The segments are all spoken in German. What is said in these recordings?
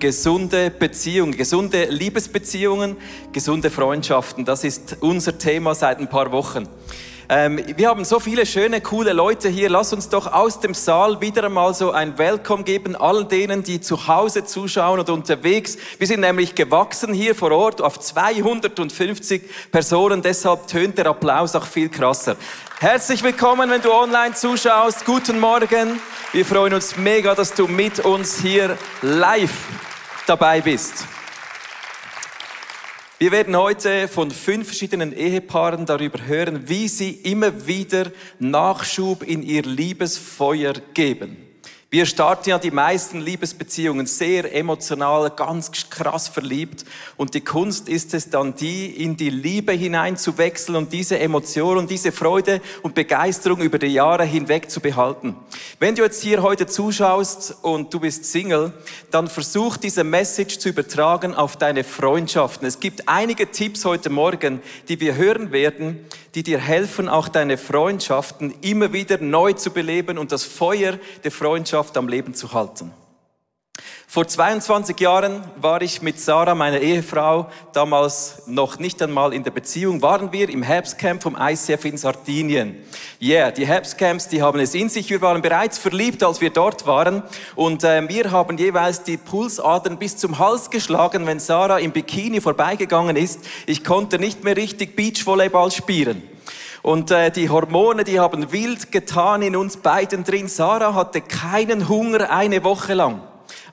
Gesunde Beziehungen, gesunde Liebesbeziehungen, gesunde Freundschaften. Das ist unser Thema seit ein paar Wochen. Ähm, wir haben so viele schöne, coole Leute hier. Lass uns doch aus dem Saal wieder einmal so ein Welcome geben, allen denen, die zu Hause zuschauen oder unterwegs. Wir sind nämlich gewachsen hier vor Ort auf 250 Personen, deshalb tönt der Applaus auch viel krasser. Herzlich willkommen, wenn du online zuschaust. Guten Morgen. Wir freuen uns mega, dass du mit uns hier live dabei bist. Wir werden heute von fünf verschiedenen Ehepaaren darüber hören, wie sie immer wieder Nachschub in ihr Liebesfeuer geben. Wir starten ja die meisten Liebesbeziehungen sehr emotional, ganz krass verliebt. Und die Kunst ist es dann, die in die Liebe hinein zu wechseln und diese Emotion und diese Freude und Begeisterung über die Jahre hinweg zu behalten. Wenn du jetzt hier heute zuschaust und du bist Single, dann versuch diese Message zu übertragen auf deine Freundschaften. Es gibt einige Tipps heute Morgen, die wir hören werden, die dir helfen, auch deine Freundschaften immer wieder neu zu beleben und das Feuer der Freundschaft Freundschaft am Leben zu halten. Vor 22 Jahren war ich mit Sarah, meiner Ehefrau, damals noch nicht einmal in der Beziehung, waren wir im Herbstcamp vom ICF in Sardinien. Yeah, die Herbstcamps, die haben es in sich. Wir waren bereits verliebt, als wir dort waren. Und äh, wir haben jeweils die Pulsadern bis zum Hals geschlagen, wenn Sarah im Bikini vorbeigegangen ist. Ich konnte nicht mehr richtig Beachvolleyball spielen. Und äh, die Hormone, die haben wild getan in uns beiden drin. Sarah hatte keinen Hunger eine Woche lang.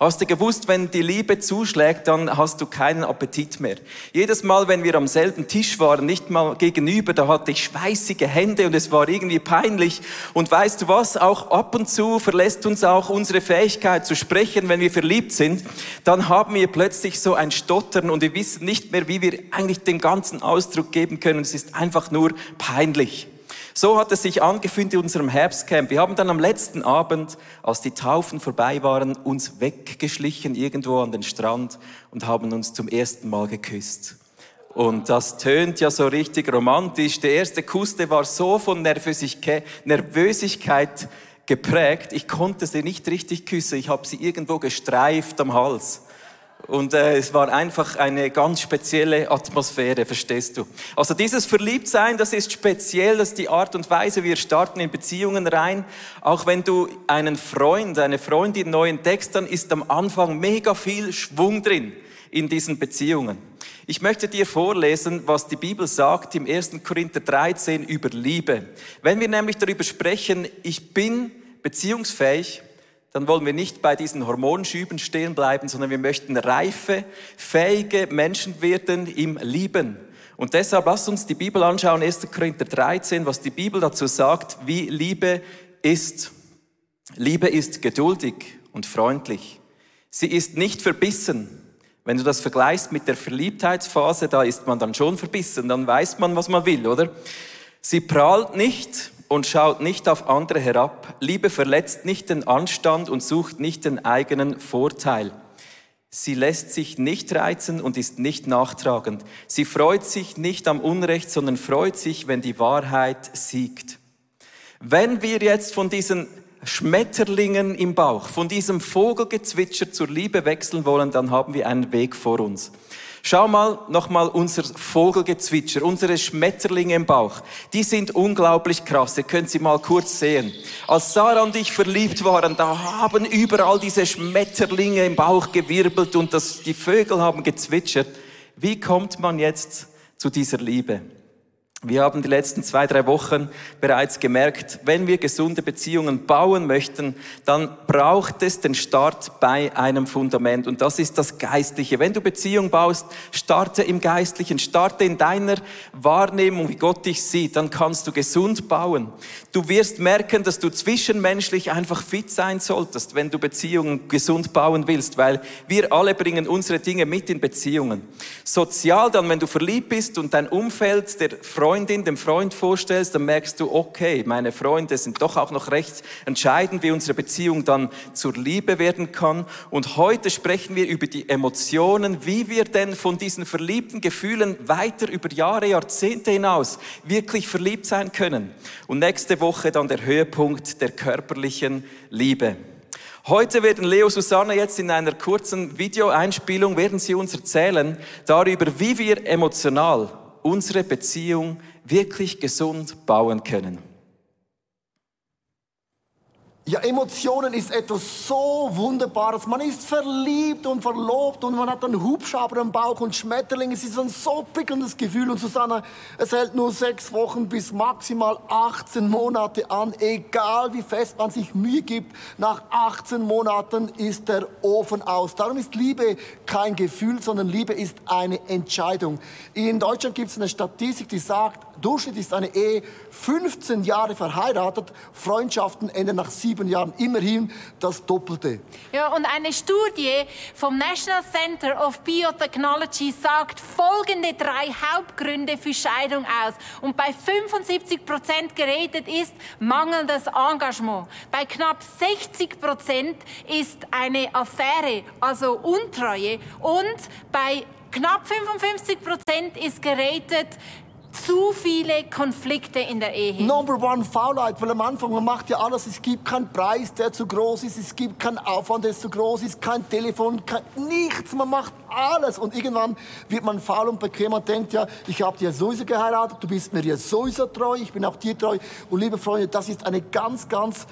Hast du gewusst, wenn die Liebe zuschlägt, dann hast du keinen Appetit mehr. Jedes Mal, wenn wir am selben Tisch waren, nicht mal gegenüber, da hatte ich schweißige Hände und es war irgendwie peinlich. Und weißt du was? Auch ab und zu verlässt uns auch unsere Fähigkeit zu sprechen, wenn wir verliebt sind. Dann haben wir plötzlich so ein Stottern und wir wissen nicht mehr, wie wir eigentlich den ganzen Ausdruck geben können. Es ist einfach nur peinlich. So hat es sich angefühlt in unserem Herbstcamp. Wir haben dann am letzten Abend, als die Taufen vorbei waren, uns weggeschlichen irgendwo an den Strand und haben uns zum ersten Mal geküsst. Und das tönt ja so richtig romantisch. Der erste Kuss, der war so von Nervösigkeit, Nervösigkeit geprägt. Ich konnte sie nicht richtig küssen. Ich habe sie irgendwo gestreift am Hals. Und äh, es war einfach eine ganz spezielle Atmosphäre, verstehst du? Also dieses Verliebtsein, das ist speziell, das ist die Art und Weise, wir starten in Beziehungen rein. Auch wenn du einen Freund, eine Freundin neu entdeckst, dann ist am Anfang mega viel Schwung drin in diesen Beziehungen. Ich möchte dir vorlesen, was die Bibel sagt im 1. Korinther 13 über Liebe. Wenn wir nämlich darüber sprechen, ich bin beziehungsfähig, dann wollen wir nicht bei diesen Hormonschüben stehen bleiben, sondern wir möchten reife, fähige Menschen werden im Lieben. Und deshalb lasst uns die Bibel anschauen, 1. Korinther 13, was die Bibel dazu sagt, wie Liebe ist. Liebe ist geduldig und freundlich. Sie ist nicht verbissen. Wenn du das vergleichst mit der Verliebtheitsphase, da ist man dann schon verbissen, dann weiß man, was man will, oder? Sie prahlt nicht und schaut nicht auf andere herab. Liebe verletzt nicht den Anstand und sucht nicht den eigenen Vorteil. Sie lässt sich nicht reizen und ist nicht nachtragend. Sie freut sich nicht am Unrecht, sondern freut sich, wenn die Wahrheit siegt. Wenn wir jetzt von diesen Schmetterlingen im Bauch, von diesem Vogelgezwitscher zur Liebe wechseln wollen, dann haben wir einen Weg vor uns. Schau mal nochmal unser Vogelgezwitscher, unsere Schmetterlinge im Bauch. Die sind unglaublich krass. Ihr könnt sie mal kurz sehen. Als Sarah und ich verliebt waren, da haben überall diese Schmetterlinge im Bauch gewirbelt und das, die Vögel haben gezwitschert. Wie kommt man jetzt zu dieser Liebe? Wir haben die letzten zwei, drei Wochen bereits gemerkt, wenn wir gesunde Beziehungen bauen möchten, dann braucht es den Start bei einem Fundament und das ist das Geistliche. Wenn du Beziehung baust, starte im Geistlichen, starte in deiner Wahrnehmung, wie Gott dich sieht, dann kannst du gesund bauen. Du wirst merken, dass du zwischenmenschlich einfach fit sein solltest, wenn du Beziehungen gesund bauen willst, weil wir alle bringen unsere Dinge mit in Beziehungen. Sozial dann, wenn du verliebt bist und dein Umfeld, der Freund, Freundin, dem Freund vorstellst, dann merkst du, okay, meine Freunde sind doch auch noch recht entscheidend, wie unsere Beziehung dann zur Liebe werden kann. Und heute sprechen wir über die Emotionen, wie wir denn von diesen verliebten Gefühlen weiter über Jahre, Jahrzehnte hinaus wirklich verliebt sein können. Und nächste Woche dann der Höhepunkt der körperlichen Liebe. Heute werden Leo Susanne jetzt in einer kurzen Videoeinspielung werden sie uns erzählen darüber, wie wir emotional unsere Beziehung wirklich gesund bauen können. Ja, Emotionen ist etwas so Wunderbares. Man ist verliebt und verlobt und man hat einen Hubschrauber im Bauch und Schmetterlinge. Es ist ein so prickelndes Gefühl. Und Susanna, es hält nur sechs Wochen bis maximal 18 Monate an. Egal wie fest man sich Mühe gibt, nach 18 Monaten ist der Ofen aus. Darum ist Liebe kein Gefühl, sondern Liebe ist eine Entscheidung. In Deutschland gibt es eine Statistik, die sagt, Durchschnitt ist eine Ehe 15 Jahre verheiratet, Freundschaften enden nach sieben Jahren immerhin das Doppelte. Ja, und eine Studie vom National Center of Biotechnology sagt folgende drei Hauptgründe für Scheidung aus. Und bei 75 Prozent geredet ist mangelndes Engagement. Bei knapp 60 Prozent ist eine Affäre, also Untreue. Und bei knapp 55 Prozent ist geredet zu viele Konflikte in der Ehe. Number one Faulheit, weil am Anfang man macht ja alles, es gibt keinen Preis, der zu groß ist, es gibt keinen Aufwand, der zu groß ist, kein Telefon, kein, nichts, man macht alles. Und irgendwann wird man faul und bequem und denkt ja, ich habe dir sowieso geheiratet, du bist mir ja sowieso treu, ich bin auch dir treu. Und liebe Freunde, das ist eine ganz, ganz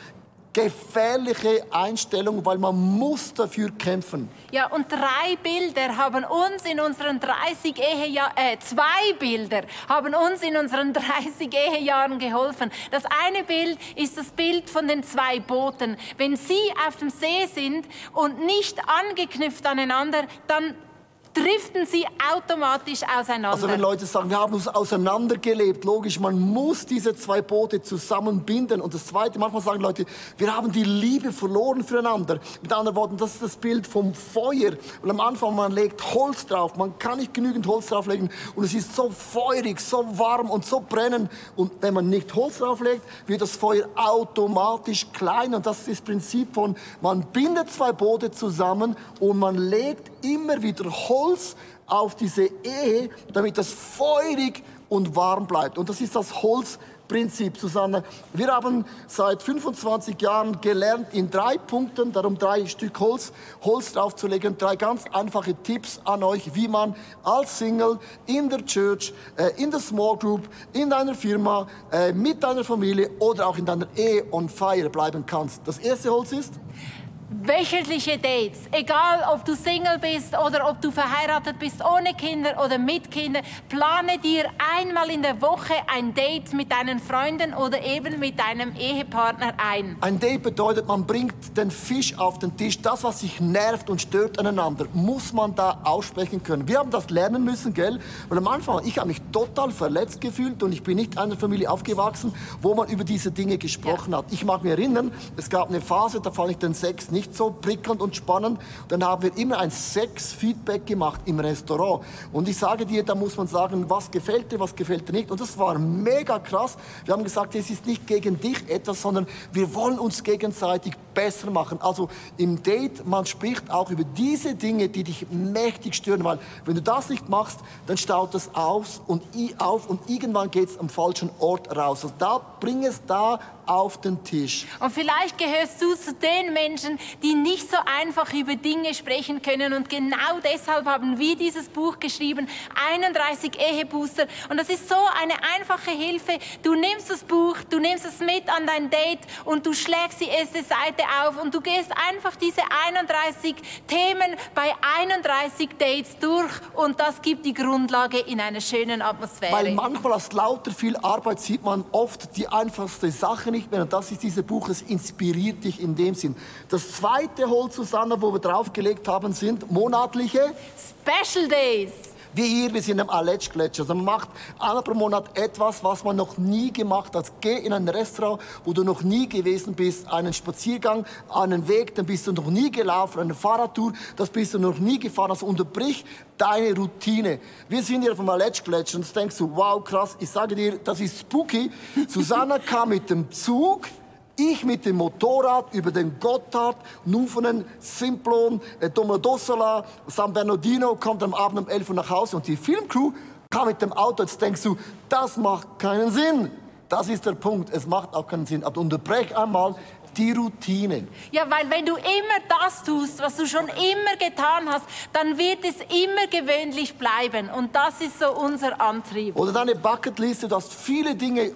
gefährliche Einstellung, weil man muss dafür kämpfen. Ja, und drei Bilder haben uns in unseren 30 Ehejahren, äh, zwei Bilder haben uns in unseren 30 Ehejahren geholfen. Das eine Bild ist das Bild von den zwei Booten. Wenn sie auf dem See sind und nicht angeknüpft aneinander, dann driften sie automatisch auseinander. Also wenn Leute sagen, wir haben uns auseinandergelebt, logisch, man muss diese zwei Boote zusammenbinden. Und das Zweite, manchmal sagen Leute, wir haben die Liebe verloren füreinander. Mit anderen Worten, das ist das Bild vom Feuer. Und am Anfang, man legt Holz drauf, man kann nicht genügend Holz drauflegen und es ist so feurig, so warm und so brennend. Und wenn man nicht Holz drauflegt, wird das Feuer automatisch klein. Und das ist das Prinzip von, man bindet zwei Boote zusammen und man legt immer wieder Holz auf diese Ehe, damit das feurig und warm bleibt. Und das ist das Holzprinzip, Susanne. Wir haben seit 25 Jahren gelernt, in drei Punkten, darum drei Stück Holz, Holz draufzulegen, drei ganz einfache Tipps an euch, wie man als Single in der Church, äh, in der Small Group, in deiner Firma, äh, mit deiner Familie oder auch in deiner Ehe on fire bleiben kannst. Das erste Holz ist? Wöchentliche Dates, egal ob du Single bist oder ob du verheiratet bist ohne Kinder oder mit Kindern, plane dir einmal in der Woche ein Date mit deinen Freunden oder eben mit deinem Ehepartner ein. Ein Date bedeutet, man bringt den Fisch auf den Tisch. Das, was sich nervt und stört aneinander, muss man da aussprechen können. Wir haben das lernen müssen, gell? Und am Anfang, ich habe mich total verletzt gefühlt und ich bin nicht in einer Familie aufgewachsen, wo man über diese Dinge gesprochen ja. hat. Ich mag mich erinnern, es gab eine Phase, da fand ich den Sex nicht so prickelnd und spannend. Dann haben wir immer ein Sex-Feedback gemacht im Restaurant. Und ich sage dir, da muss man sagen, was gefällt dir, was gefällt dir nicht. Und das war mega krass. Wir haben gesagt, es ist nicht gegen dich etwas, sondern wir wollen uns gegenseitig besser machen. Also im Date, man spricht auch über diese Dinge, die dich mächtig stören, weil wenn du das nicht machst, dann staut es aus und auf und irgendwann geht es am falschen Ort raus. Also da bring es da auf den Tisch. Und vielleicht gehörst du zu den Menschen, die nicht so einfach über Dinge sprechen können. Und genau deshalb haben wir dieses Buch geschrieben, 31 Ehebooster. Und das ist so eine einfache Hilfe. Du nimmst das Buch, du nimmst es mit an dein Date und du schlägst die erste Seite auf und du gehst einfach diese 31 Themen bei 31 Dates durch und das gibt die Grundlage in einer schönen Atmosphäre. Weil manchmal aus lauter viel Arbeit sieht man oft die einfachste Sache nicht mehr. Und das ist dieses Buch, es inspiriert dich in dem Sinn. Das zweite Holz, Susanne, wo wir draufgelegt haben, sind monatliche Special Days. Wir hier, wir sind am Aletsch-Gletscher. Also man macht einmal pro Monat etwas, was man noch nie gemacht hat. Geh in ein Restaurant, wo du noch nie gewesen bist, einen Spaziergang, einen Weg, den bist du noch nie gelaufen, eine Fahrradtour, das bist du noch nie gefahren. Also unterbrich deine Routine. Wir sind hier vom Aletsch-Gletscher und denkst du, wow, krass, ich sage dir, das ist spooky. Susanna kam mit dem Zug ich mit dem Motorrad über den Gotthard, Nufenen, Simplon, äh, Domodossola, San Bernardino, kommt am Abend um 11 Uhr nach Hause und die Filmcrew kam mit dem Auto. Jetzt denkst du, das macht keinen Sinn. Das ist der Punkt. Es macht auch keinen Sinn. Aber unterbrech einmal die Routine. Ja, weil wenn du immer das tust, was du schon immer getan hast, dann wird es immer gewöhnlich bleiben. Und das ist so unser Antrieb. Oder deine Bucketliste, du hast viele Dinge,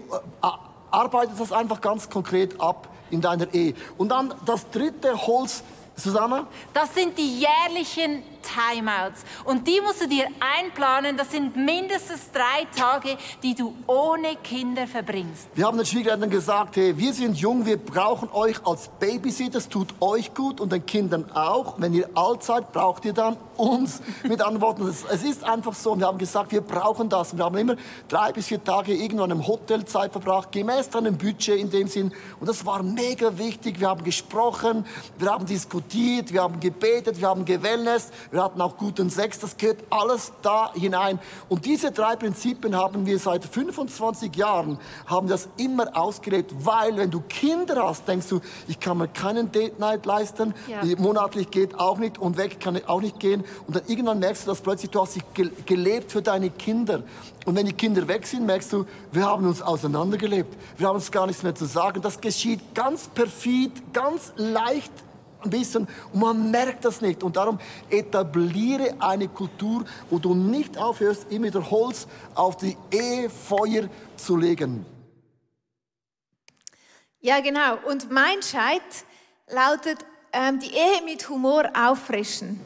arbeitet das einfach ganz konkret ab in deiner Ehe. Und dann das dritte Holz, Susanna? Das sind die jährlichen Timeouts. Und die musst du dir einplanen. Das sind mindestens drei Tage, die du ohne Kinder verbringst. Wir haben den Schwiegereltern gesagt, hey, wir sind jung, wir brauchen euch als Babysitter. Es tut euch gut und den Kindern auch. Wenn ihr alt seid, braucht ihr dann uns. Mit anderen Worten, es ist einfach so. Wir haben gesagt, wir brauchen das. Wir haben immer drei bis vier Tage irgendwo in einem Hotel Zeit verbracht, gemäß deinem Budget in dem Sinn. Und das war mega wichtig. Wir haben gesprochen, wir haben diskutiert, wir haben gebetet, wir haben gewellness, wir hatten auch guten Sex. Das gehört alles da hinein. Und diese drei Prinzipien haben wir seit 25 Jahren, haben das immer ausgelebt. Weil, wenn du Kinder hast, denkst du, ich kann mir keinen Date Night leisten, ja. monatlich geht auch nicht und weg kann ich auch nicht gehen. Und dann irgendwann merkst du, dass plötzlich du hast dich gelebt für deine Kinder. Und wenn die Kinder weg sind, merkst du, wir haben uns auseinandergelebt. Wir haben uns gar nichts mehr zu sagen. Das geschieht ganz perfid, ganz leicht ein bisschen und man merkt das nicht. Und darum etabliere eine Kultur, wo du nicht aufhörst, immer wieder Holz auf die Ehefeuer zu legen. Ja, genau. Und mein Scheit lautet, ähm, die Ehe mit Humor auffrischen.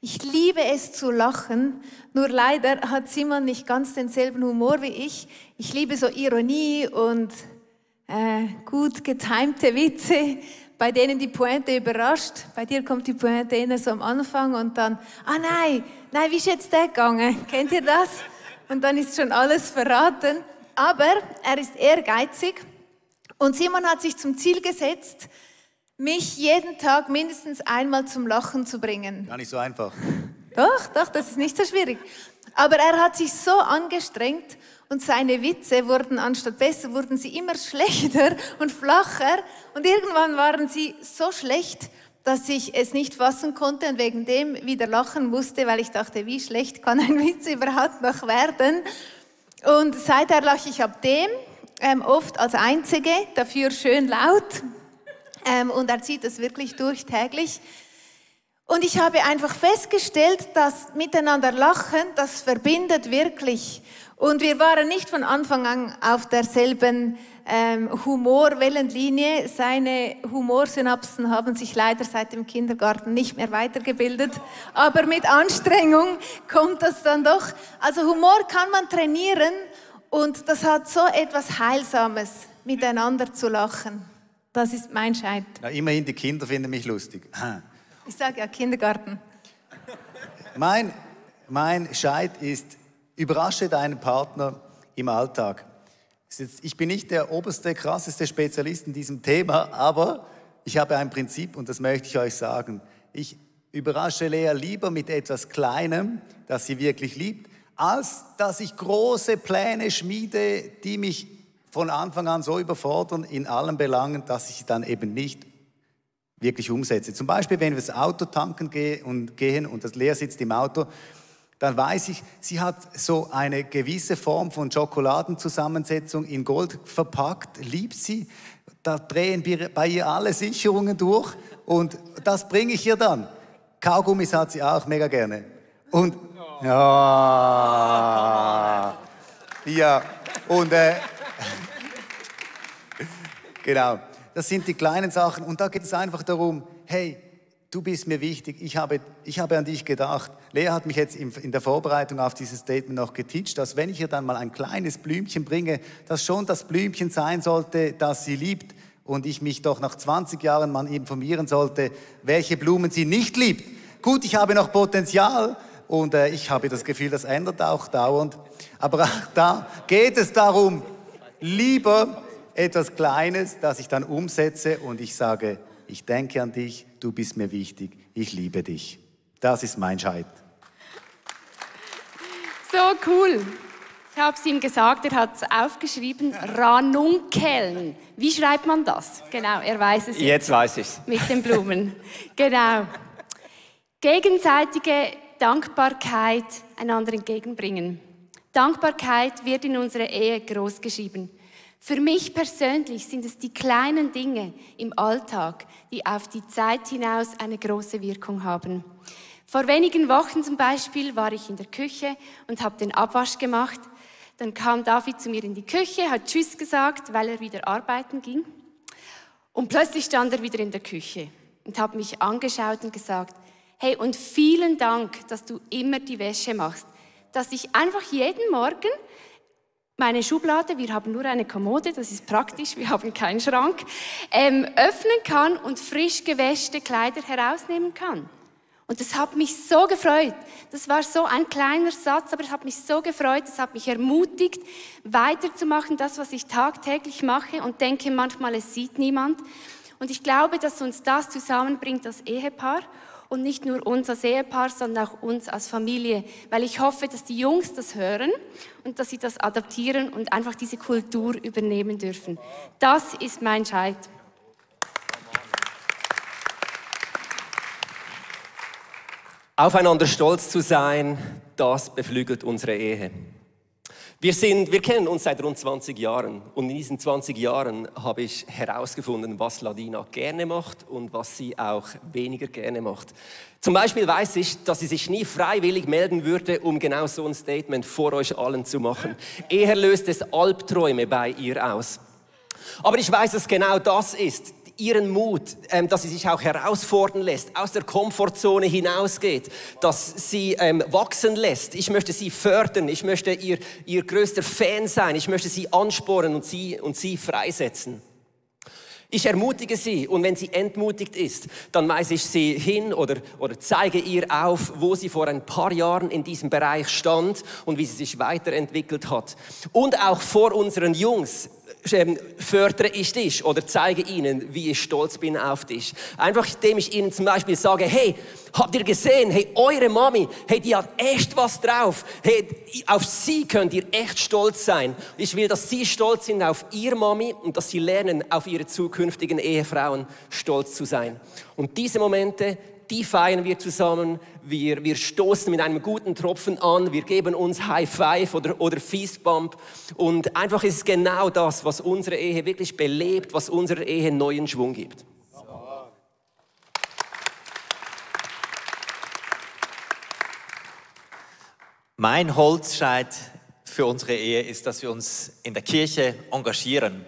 Ich liebe es zu lachen, nur leider hat Simon nicht ganz denselben Humor wie ich. Ich liebe so Ironie und äh, gut getimte Witze, bei denen die Pointe überrascht. Bei dir kommt die Pointe eher so am Anfang und dann, ah nein, nein, wie ist jetzt der gegangen? Kennt ihr das? Und dann ist schon alles verraten. Aber er ist ehrgeizig und Simon hat sich zum Ziel gesetzt, mich jeden Tag mindestens einmal zum Lachen zu bringen. Gar nicht so einfach. Doch, doch, das ist nicht so schwierig. Aber er hat sich so angestrengt und seine Witze wurden anstatt besser, wurden sie immer schlechter und flacher und irgendwann waren sie so schlecht, dass ich es nicht fassen konnte und wegen dem wieder lachen musste, weil ich dachte, wie schlecht kann ein Witz überhaupt noch werden? Und seither lache ich ab dem, ähm, oft als Einzige, dafür schön laut. Ähm, und er zieht das wirklich durch täglich. Und ich habe einfach festgestellt, dass miteinander lachen, das verbindet wirklich. Und wir waren nicht von Anfang an auf derselben ähm, Humorwellenlinie. Seine Humorsynapsen haben sich leider seit dem Kindergarten nicht mehr weitergebildet. Aber mit Anstrengung kommt das dann doch. Also Humor kann man trainieren und das hat so etwas Heilsames, miteinander zu lachen. Das ist mein Scheit. Ja, immerhin, die Kinder finden mich lustig. Ich sage ja Kindergarten. Mein, mein Scheit ist, überrasche deinen Partner im Alltag. Ich bin nicht der oberste, krasseste Spezialist in diesem Thema, aber ich habe ein Prinzip und das möchte ich euch sagen. Ich überrasche Lea lieber mit etwas Kleinem, das sie wirklich liebt, als dass ich große Pläne schmiede, die mich von Anfang an so überfordern in allen Belangen, dass ich sie dann eben nicht wirklich umsetze. Zum Beispiel, wenn wir das Auto tanken gehen und, das Lea sitzt im Auto, dann weiß ich, sie hat so eine gewisse Form von Schokoladenzusammensetzung in Gold verpackt, liebt sie. Da drehen wir bei ihr alle Sicherungen durch und das bringe ich ihr dann. Kaugummis hat sie auch mega gerne. Und ja, ja, und äh, genau. Das sind die kleinen Sachen. Und da geht es einfach darum, hey, du bist mir wichtig, ich habe, ich habe an dich gedacht. Lea hat mich jetzt in der Vorbereitung auf dieses Statement noch geteacht, dass wenn ich ihr dann mal ein kleines Blümchen bringe, das schon das Blümchen sein sollte, das sie liebt und ich mich doch nach 20 Jahren mal informieren sollte, welche Blumen sie nicht liebt. Gut, ich habe noch Potenzial und äh, ich habe das Gefühl, das ändert auch dauernd. Aber auch da geht es darum, lieber etwas Kleines, das ich dann umsetze und ich sage, ich denke an dich, du bist mir wichtig, ich liebe dich. Das ist mein Scheit. So cool. Ich habe es ihm gesagt, er hat es aufgeschrieben, Ranunkeln. Wie schreibt man das? Genau, er weiß es. Jetzt, jetzt weiß ich es. Mit den Blumen. genau. Gegenseitige Dankbarkeit einander entgegenbringen. Dankbarkeit wird in unserer Ehe großgeschrieben. Für mich persönlich sind es die kleinen Dinge im Alltag, die auf die Zeit hinaus eine große Wirkung haben. Vor wenigen Wochen zum Beispiel war ich in der Küche und habe den Abwasch gemacht. Dann kam David zu mir in die Küche, hat Tschüss gesagt, weil er wieder arbeiten ging. Und plötzlich stand er wieder in der Küche und hat mich angeschaut und gesagt, hey, und vielen Dank, dass du immer die Wäsche machst, dass ich einfach jeden Morgen meine Schublade, wir haben nur eine Kommode, das ist praktisch, wir haben keinen Schrank, ähm, öffnen kann und frisch gewäschte Kleider herausnehmen kann. Und das hat mich so gefreut. Das war so ein kleiner Satz, aber es hat mich so gefreut, es hat mich ermutigt, weiterzumachen, das, was ich tagtäglich mache und denke manchmal, es sieht niemand. Und ich glaube, dass uns das zusammenbringt als Ehepaar und nicht nur uns als Ehepaar, sondern auch uns als Familie, weil ich hoffe, dass die Jungs das hören und dass sie das adaptieren und einfach diese Kultur übernehmen dürfen. Das ist mein Scheit. Aufeinander stolz zu sein, das beflügelt unsere Ehe. Wir, sind, wir kennen uns seit rund 20 Jahren und in diesen 20 Jahren habe ich herausgefunden, was Ladina gerne macht und was sie auch weniger gerne macht. Zum Beispiel weiß ich, dass sie sich nie freiwillig melden würde, um genau so ein Statement vor euch allen zu machen. Eher löst es Albträume bei ihr aus. Aber ich weiß, dass genau das ist, ihren Mut, ähm, dass sie sich auch herausfordern lässt, aus der Komfortzone hinausgeht, dass sie ähm, wachsen lässt. Ich möchte sie fördern, ich möchte ihr, ihr größter Fan sein, ich möchte sie anspornen und sie, und sie freisetzen. Ich ermutige sie und wenn sie entmutigt ist, dann weise ich sie hin oder, oder zeige ihr auf, wo sie vor ein paar Jahren in diesem Bereich stand und wie sie sich weiterentwickelt hat. Und auch vor unseren Jungs fördere ich dich oder zeige ihnen, wie ich stolz bin auf dich. Einfach indem ich ihnen zum Beispiel sage, hey, habt ihr gesehen, hey, eure Mami, hey, die hat echt was drauf. Hey, auf sie könnt ihr echt stolz sein. Ich will, dass sie stolz sind auf ihr Mami und dass sie lernen, auf ihre zukünftigen Ehefrauen stolz zu sein. Und diese Momente, die feiern wir zusammen. Wir, wir stoßen mit einem guten Tropfen an. Wir geben uns High Five oder, oder Fistbump. Und einfach ist es genau das, was unsere Ehe wirklich belebt, was unserer Ehe neuen Schwung gibt. Mein Holzscheit für unsere Ehe ist, dass wir uns in der Kirche engagieren.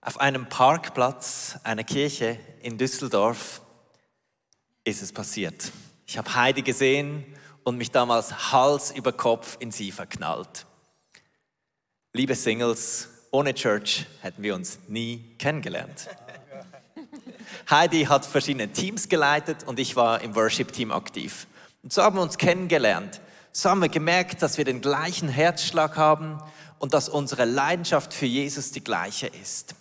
Auf einem Parkplatz einer Kirche in Düsseldorf ist es passiert. Ich habe Heidi gesehen und mich damals Hals über Kopf in sie verknallt. Liebe Singles, ohne Church hätten wir uns nie kennengelernt. Heidi hat verschiedene Teams geleitet und ich war im Worship-Team aktiv. Und so haben wir uns kennengelernt. So haben wir gemerkt, dass wir den gleichen Herzschlag haben und dass unsere Leidenschaft für Jesus die gleiche ist.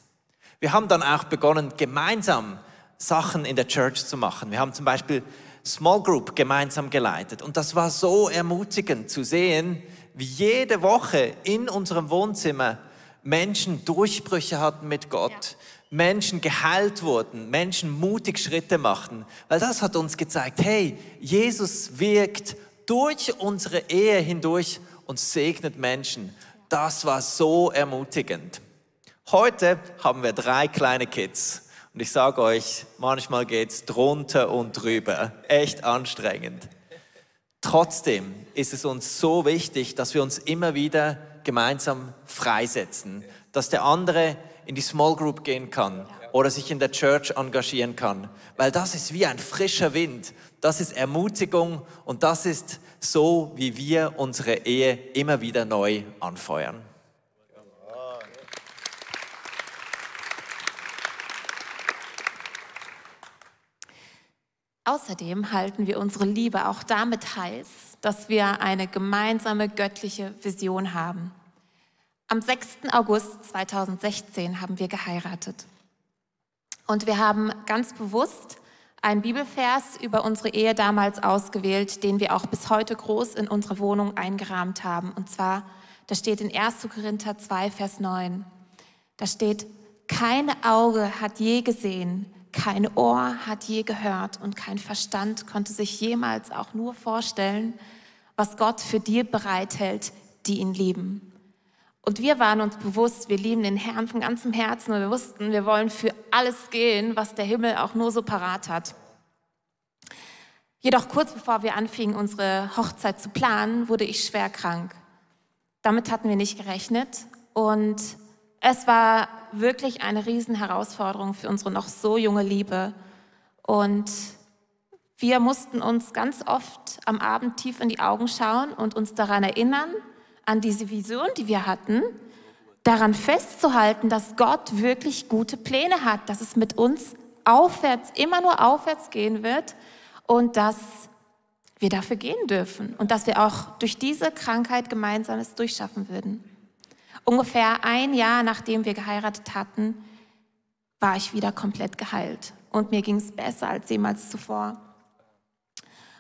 Wir haben dann auch begonnen, gemeinsam Sachen in der Church zu machen. Wir haben zum Beispiel Small Group gemeinsam geleitet und das war so ermutigend zu sehen, wie jede Woche in unserem Wohnzimmer Menschen Durchbrüche hatten mit Gott, ja. Menschen geheilt wurden, Menschen mutig Schritte machten, weil das hat uns gezeigt, hey, Jesus wirkt durch unsere Ehe hindurch und segnet Menschen. Das war so ermutigend. Heute haben wir drei kleine Kids und ich sage euch, manchmal geht's drunter und drüber. Echt anstrengend. Trotzdem ist es uns so wichtig, dass wir uns immer wieder gemeinsam freisetzen, dass der andere in die Small Group gehen kann oder sich in der Church engagieren kann, weil das ist wie ein frischer Wind, das ist Ermutigung und das ist so, wie wir unsere Ehe immer wieder neu anfeuern. Außerdem halten wir unsere Liebe auch damit heiß, dass wir eine gemeinsame göttliche Vision haben. Am 6. August 2016 haben wir geheiratet. Und wir haben ganz bewusst einen Bibelvers über unsere Ehe damals ausgewählt, den wir auch bis heute groß in unsere Wohnung eingerahmt haben. Und zwar, da steht in 1. Korinther 2, Vers 9. Da steht, keine Auge hat je gesehen, kein Ohr hat je gehört und kein Verstand konnte sich jemals auch nur vorstellen, was Gott für dir bereithält, die ihn lieben. Und wir waren uns bewusst, wir lieben den Herrn von ganzem Herzen und wir wussten, wir wollen für alles gehen, was der Himmel auch nur so parat hat. Jedoch kurz bevor wir anfingen, unsere Hochzeit zu planen, wurde ich schwer krank. Damit hatten wir nicht gerechnet und es war wirklich eine Riesenherausforderung für unsere noch so junge Liebe. Und wir mussten uns ganz oft am Abend tief in die Augen schauen und uns daran erinnern, an diese Vision, die wir hatten, daran festzuhalten, dass Gott wirklich gute Pläne hat, dass es mit uns aufwärts, immer nur aufwärts gehen wird und dass wir dafür gehen dürfen und dass wir auch durch diese Krankheit gemeinsam es durchschaffen würden. Ungefähr ein Jahr nachdem wir geheiratet hatten, war ich wieder komplett geheilt und mir ging es besser als jemals zuvor.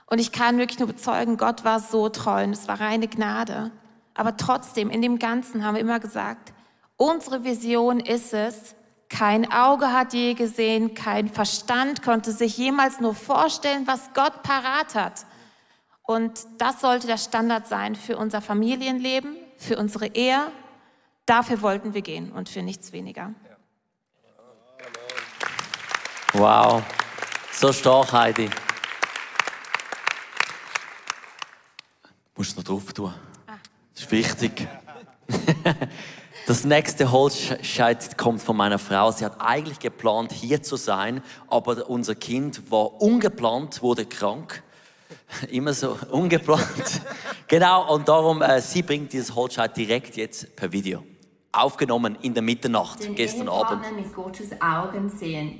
Und ich kann wirklich nur bezeugen, Gott war so treu und es war reine Gnade. Aber trotzdem, in dem Ganzen haben wir immer gesagt, unsere Vision ist es, kein Auge hat je gesehen, kein Verstand konnte sich jemals nur vorstellen, was Gott parat hat. Und das sollte der Standard sein für unser Familienleben, für unsere Ehe. Dafür wollten wir gehen und für nichts weniger. Wow, so stark, Heidi. Musst du noch drauf tun. Das ist wichtig. Das nächste Holzscheit kommt von meiner Frau. Sie hat eigentlich geplant, hier zu sein, aber unser Kind war ungeplant, wurde krank. Immer so ungeplant. genau, und darum, äh, sie bringt dieses Holzscheit direkt jetzt per Video. Aufgenommen in der Mitternacht, Den gestern Abend. mit Gottes Augen sehen.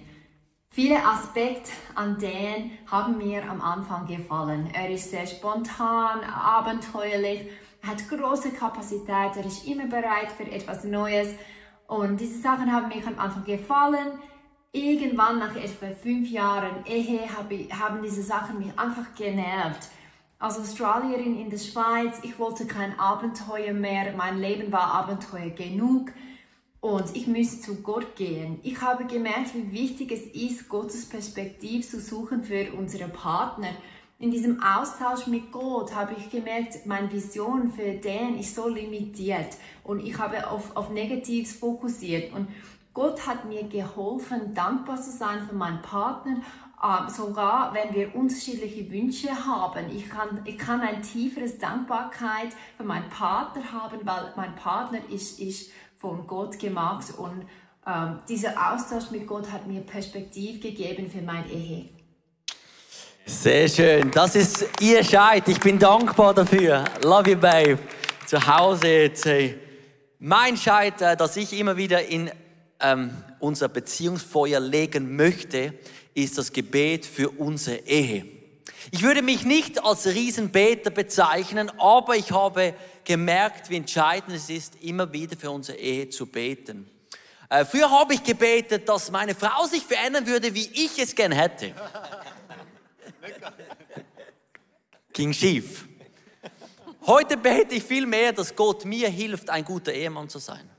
Viele Aspekte an Dan haben mir am Anfang gefallen. Er ist sehr spontan, abenteuerlich hat große Kapazität, er ist immer bereit für etwas Neues. Und diese Sachen haben mir am Anfang gefallen. Irgendwann nach etwa fünf Jahren Ehe haben diese Sachen mich einfach genervt. Als Australierin in der Schweiz, ich wollte kein Abenteuer mehr, mein Leben war Abenteuer genug. Und ich müsste zu Gott gehen. Ich habe gemerkt, wie wichtig es ist, Gottes Perspektiv zu suchen für unsere Partner. In diesem Austausch mit Gott habe ich gemerkt, meine Vision für den ist so limitiert. Und ich habe auf, auf Negatives fokussiert. Und Gott hat mir geholfen, dankbar zu sein für meinen Partner, sogar wenn wir unterschiedliche Wünsche haben. Ich kann, ich kann ein tieferes Dankbarkeit für meinen Partner haben, weil mein Partner ist, ist von Gott gemacht und äh, dieser Austausch mit Gott hat mir Perspektiv gegeben für meine Ehe. Sehr schön. Das ist ihr Scheit. Ich bin dankbar dafür. Love you, babe. Zu Hause jetzt. Hey. Mein Scheit, äh, das ich immer wieder in ähm, unser Beziehungsfeuer legen möchte, ist das Gebet für unsere Ehe. Ich würde mich nicht als Riesenbeter bezeichnen, aber ich habe gemerkt, wie entscheidend es ist, immer wieder für unsere Ehe zu beten. Äh, früher habe ich gebetet, dass meine Frau sich verändern würde, wie ich es gern hätte. Ging schief. Heute bete ich viel mehr, dass Gott mir hilft, ein guter Ehemann zu sein.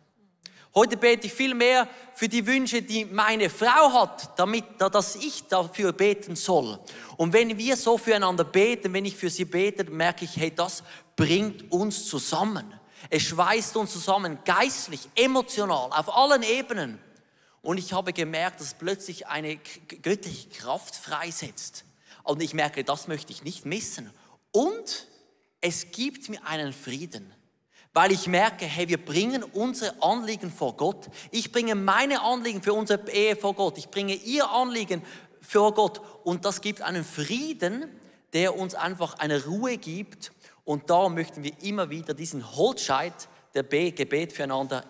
Heute bete ich viel mehr für die Wünsche, die meine Frau hat, damit, dass ich dafür beten soll. Und wenn wir so füreinander beten, wenn ich für sie bete, merke ich, hey, das bringt uns zusammen. Es schweißt uns zusammen, geistlich, emotional, auf allen Ebenen. Und ich habe gemerkt, dass plötzlich eine göttliche Kraft freisetzt. Und ich merke, das möchte ich nicht missen. Und es gibt mir einen Frieden, weil ich merke, hey, wir bringen unsere Anliegen vor Gott. Ich bringe meine Anliegen für unsere Ehe vor Gott. Ich bringe ihr Anliegen vor Gott. Und das gibt einen Frieden, der uns einfach eine Ruhe gibt. Und da möchten wir immer wieder diesen Holzscheit der Gebet füreinander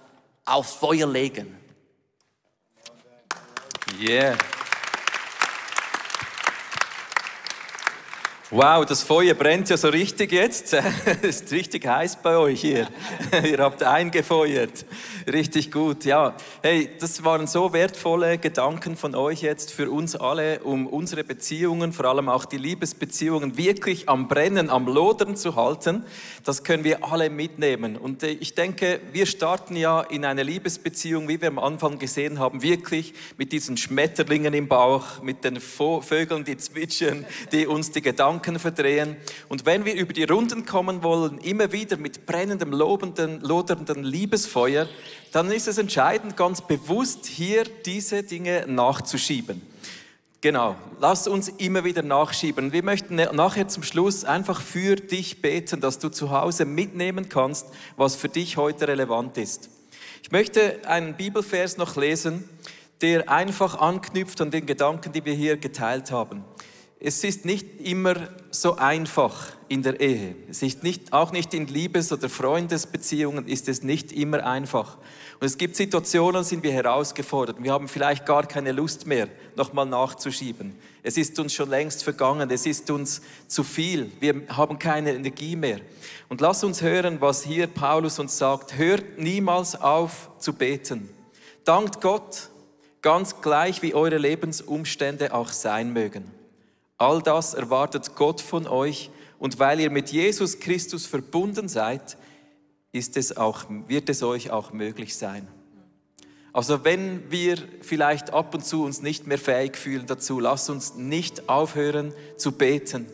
aufs Feuer legen. Yeah. Wow, das Feuer brennt ja so richtig jetzt. Es ist richtig heiß bei euch hier. Ihr habt eingefeuert. Richtig gut, ja. Hey, das waren so wertvolle Gedanken von euch jetzt für uns alle, um unsere Beziehungen, vor allem auch die Liebesbeziehungen, wirklich am Brennen, am Lodern zu halten. Das können wir alle mitnehmen. Und äh, ich denke, wir starten ja in eine Liebesbeziehung, wie wir am Anfang gesehen haben, wirklich mit diesen Schmetterlingen im Bauch, mit den Vögeln, die zwitschern, die uns die Gedanken Gedanken verdrehen. Und wenn wir über die Runden kommen wollen, immer wieder mit brennendem, lobenden, lodernden Liebesfeuer, dann ist es entscheidend, ganz bewusst hier diese Dinge nachzuschieben. Genau, lass uns immer wieder nachschieben. Wir möchten nachher zum Schluss einfach für dich beten, dass du zu Hause mitnehmen kannst, was für dich heute relevant ist. Ich möchte einen Bibelvers noch lesen, der einfach anknüpft an den Gedanken, die wir hier geteilt haben. Es ist nicht immer so einfach in der Ehe. Es ist nicht, auch nicht in Liebes- oder Freundesbeziehungen ist es nicht immer einfach. Und es gibt Situationen, sind wir herausgefordert. Wir haben vielleicht gar keine Lust mehr, nochmal nachzuschieben. Es ist uns schon längst vergangen. Es ist uns zu viel. Wir haben keine Energie mehr. Und lass uns hören, was hier Paulus uns sagt. Hört niemals auf zu beten. Dankt Gott, ganz gleich wie eure Lebensumstände auch sein mögen. All das erwartet Gott von euch und weil ihr mit Jesus Christus verbunden seid, ist es auch, wird es euch auch möglich sein. Also wenn wir vielleicht ab und zu uns nicht mehr fähig fühlen dazu, lass uns nicht aufhören zu beten.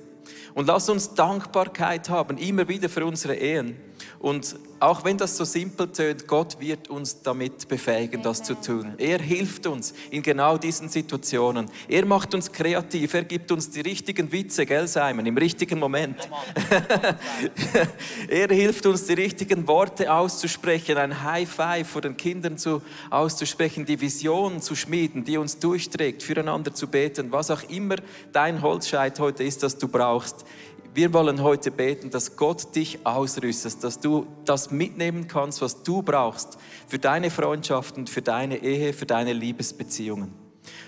Und lass uns Dankbarkeit haben, immer wieder für unsere Ehen. Und auch wenn das so simpel tönt, Gott wird uns damit befähigen, das zu tun. Er hilft uns in genau diesen Situationen. Er macht uns kreativ. Er gibt uns die richtigen Witze, gell, Simon, im richtigen Moment. er hilft uns, die richtigen Worte auszusprechen, ein High Five vor den Kindern zu, auszusprechen, die Vision zu schmieden, die uns durchträgt, füreinander zu beten, was auch immer dein Holzscheit heute ist, das du brauchst. Wir wollen heute beten, dass Gott dich ausrüstet, dass du das mitnehmen kannst, was du brauchst für deine Freundschaften, für deine Ehe, für deine Liebesbeziehungen.